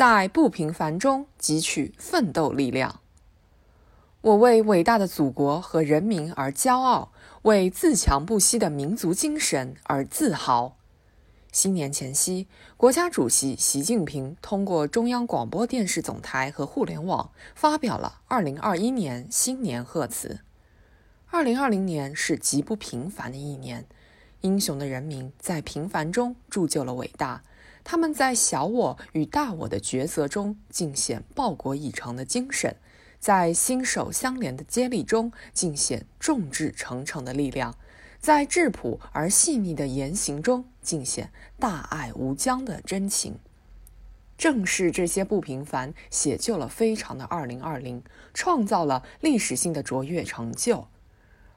在不平凡中汲取奋斗力量。我为伟大的祖国和人民而骄傲，为自强不息的民族精神而自豪。新年前夕，国家主席习近平通过中央广播电视总台和互联网发表了2021年新年贺词。2020年是极不平凡的一年，英雄的人民在平凡中铸就了伟大，他们在小我与大我的抉择中尽显报国以诚的精神，在心手相连的接力中尽显众志成城的力量。在质朴而细腻的言行中，尽显大爱无疆的真情。正是这些不平凡，写就了非常的二零二零，创造了历史性的卓越成就。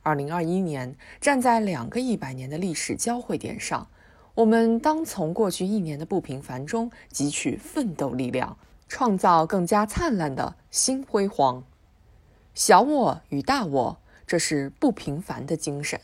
二零二一年，站在两个一百年的历史交汇点上，我们当从过去一年的不平凡中汲取奋斗力量，创造更加灿烂的新辉煌。小我与大我，这是不平凡的精神。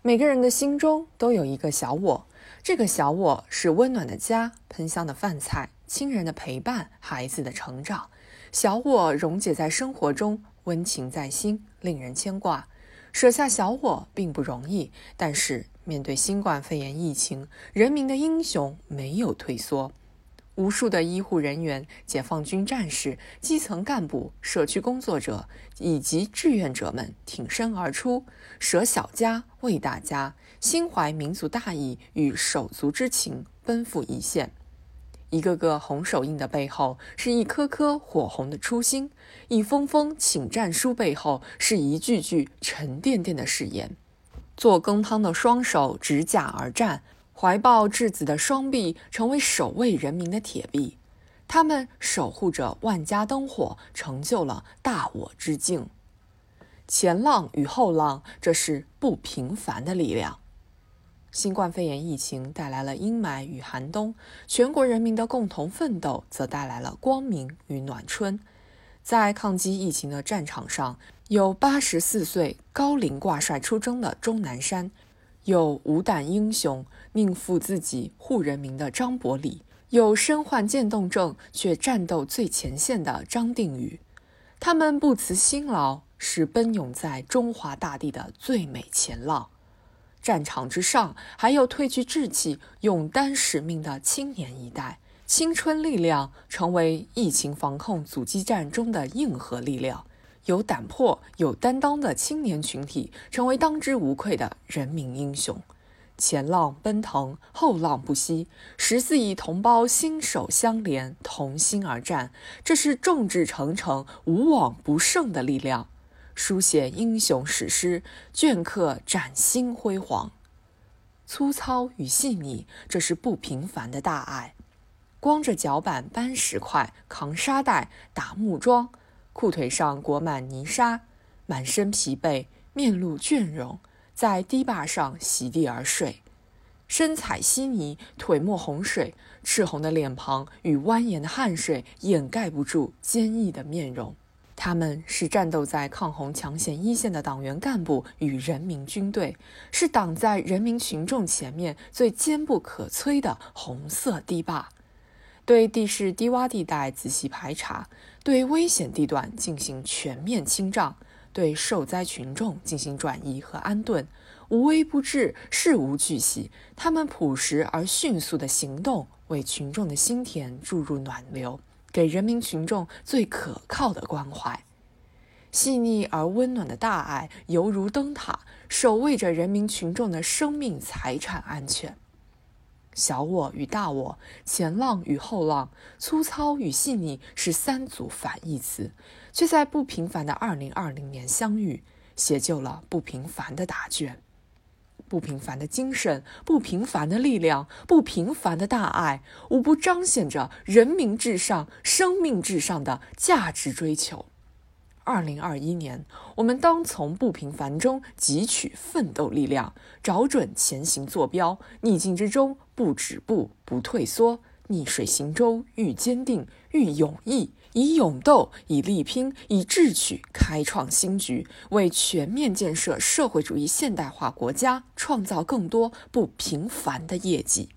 每个人的心中都有一个小我，这个小我是温暖的家、喷香的饭菜、亲人的陪伴、孩子的成长。小我溶解在生活中，温情在心，令人牵挂。舍下小我并不容易，但是面对新冠肺炎疫情，人民的英雄没有退缩。无数的医护人员、解放军战士、基层干部、社区工作者以及志愿者们挺身而出，舍小家为大家，心怀民族大义与手足之情，奔赴一线。一个个红手印的背后，是一颗颗火红的初心；一封封请战书背后，是一句句沉甸甸的誓言。做羹汤的双手执甲而战。怀抱稚子的双臂，成为守卫人民的铁臂。他们守护着万家灯火，成就了大我之境。前浪与后浪，这是不平凡的力量。新冠肺炎疫情带来了阴霾与寒冬，全国人民的共同奋斗则带来了光明与暖春。在抗击疫情的战场上，有八十四岁高龄挂帅出征的钟南山。有无胆英雄宁负自己护人民的张伯礼，有身患渐冻症却战斗最前线的张定宇，他们不辞辛劳，是奔涌在中华大地的最美前浪。战场之上，还有褪去志气、勇担使命的青年一代，青春力量成为疫情防控阻击战中的硬核力量。有胆魄、有担当的青年群体，成为当之无愧的人民英雄。前浪奔腾，后浪不息，十四亿同胞心手相连，同心而战，这是众志成城、无往不胜的力量。书写英雄史诗，镌刻崭新辉煌。粗糙与细腻，这是不平凡的大爱。光着脚板搬石块，扛沙袋，打木桩。裤腿上裹满泥沙，满身疲惫，面露倦容，在堤坝上席地而睡，身踩稀泥，腿没洪水，赤红的脸庞与蜿蜒的汗水掩盖不住坚毅的面容。他们是战斗在抗洪抢险一线的党员干部与人民军队，是挡在人民群众前面最坚不可摧的红色堤坝。对地势低洼地带仔细排查，对危险地段进行全面清障，对受灾群众进行转移和安顿，无微不至，事无巨细。他们朴实而迅速的行动，为群众的心田注入暖流，给人民群众最可靠的关怀。细腻而温暖的大爱，犹如灯塔，守卫着人民群众的生命财产安全。小我与大我，前浪与后浪，粗糙与细腻是三组反义词，却在不平凡的二零二零年相遇，写就了不平凡的答卷。不平凡的精神，不平凡的力量，不平凡的大爱，无不彰显着人民至上、生命至上的价值追求。二零二一年，我们当从不平凡中汲取奋斗力量，找准前行坐标，逆境之中不止步、不退缩，逆水行舟，愈坚定、愈勇毅，以勇斗、以力拼、以智取开创新局，为全面建设社会主义现代化国家创造更多不平凡的业绩。